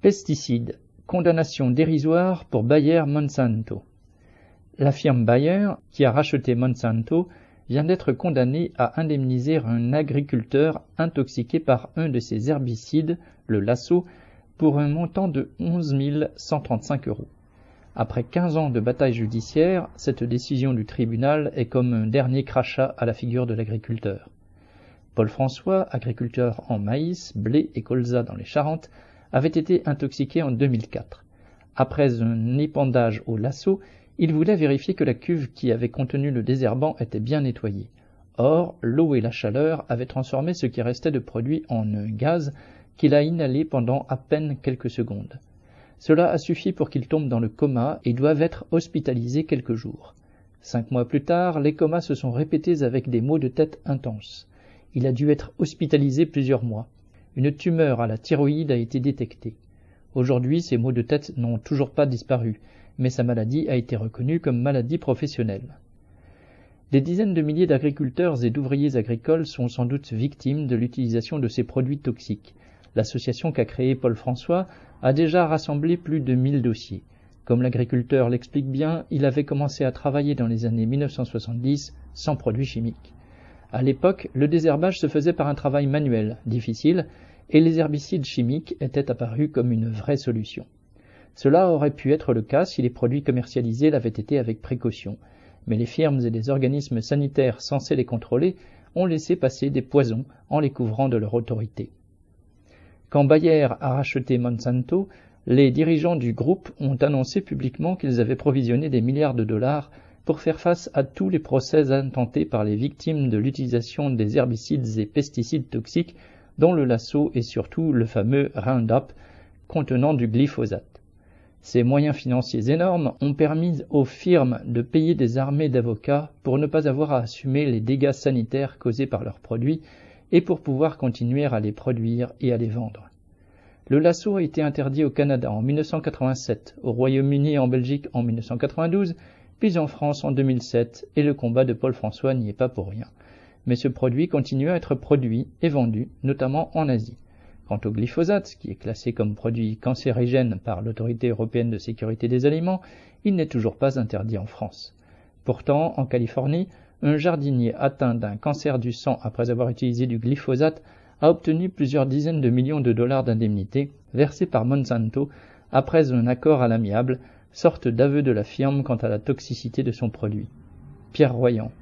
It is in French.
Pesticides. Condamnation dérisoire pour Bayer Monsanto. La firme Bayer, qui a racheté Monsanto, vient d'être condamnée à indemniser un agriculteur intoxiqué par un de ses herbicides, le lasso, pour un montant de 11 135 euros. Après 15 ans de bataille judiciaire, cette décision du tribunal est comme un dernier crachat à la figure de l'agriculteur. Paul François, agriculteur en maïs, blé et colza dans les Charentes, avait été intoxiqué en 2004. Après un épandage au lasso, il voulait vérifier que la cuve qui avait contenu le désherbant était bien nettoyée. Or, l'eau et la chaleur avaient transformé ce qui restait de produit en un gaz qu'il a inhalé pendant à peine quelques secondes. Cela a suffi pour qu'il tombe dans le coma et doive être hospitalisé quelques jours. Cinq mois plus tard, les comas se sont répétés avec des maux de tête intenses. Il a dû être hospitalisé plusieurs mois. Une tumeur à la thyroïde a été détectée. Aujourd'hui, ses maux de tête n'ont toujours pas disparu, mais sa maladie a été reconnue comme maladie professionnelle. Des dizaines de milliers d'agriculteurs et d'ouvriers agricoles sont sans doute victimes de l'utilisation de ces produits toxiques. L'association qu'a créée Paul François a déjà rassemblé plus de 1000 dossiers. Comme l'agriculteur l'explique bien, il avait commencé à travailler dans les années 1970 sans produits chimiques. À l'époque, le désherbage se faisait par un travail manuel, difficile, et les herbicides chimiques étaient apparus comme une vraie solution. Cela aurait pu être le cas si les produits commercialisés l'avaient été avec précaution, mais les firmes et les organismes sanitaires censés les contrôler ont laissé passer des poisons en les couvrant de leur autorité. Quand Bayer a racheté Monsanto, les dirigeants du groupe ont annoncé publiquement qu'ils avaient provisionné des milliards de dollars pour faire face à tous les procès intentés par les victimes de l'utilisation des herbicides et pesticides toxiques, dont le lasso et surtout le fameux Roundup contenant du glyphosate. Ces moyens financiers énormes ont permis aux firmes de payer des armées d'avocats pour ne pas avoir à assumer les dégâts sanitaires causés par leurs produits et pour pouvoir continuer à les produire et à les vendre. Le lasso a été interdit au Canada en 1987, au Royaume-Uni et en Belgique en 1992, puis en France en 2007, et le combat de Paul François n'y est pas pour rien. Mais ce produit continue à être produit et vendu, notamment en Asie. Quant au glyphosate, qui est classé comme produit cancérigène par l'Autorité européenne de sécurité des aliments, il n'est toujours pas interdit en France. Pourtant, en Californie, un jardinier atteint d'un cancer du sang après avoir utilisé du glyphosate a obtenu plusieurs dizaines de millions de dollars d'indemnité versés par Monsanto après un accord à l'amiable, sorte d'aveu de la firme quant à la toxicité de son produit. Pierre Royan,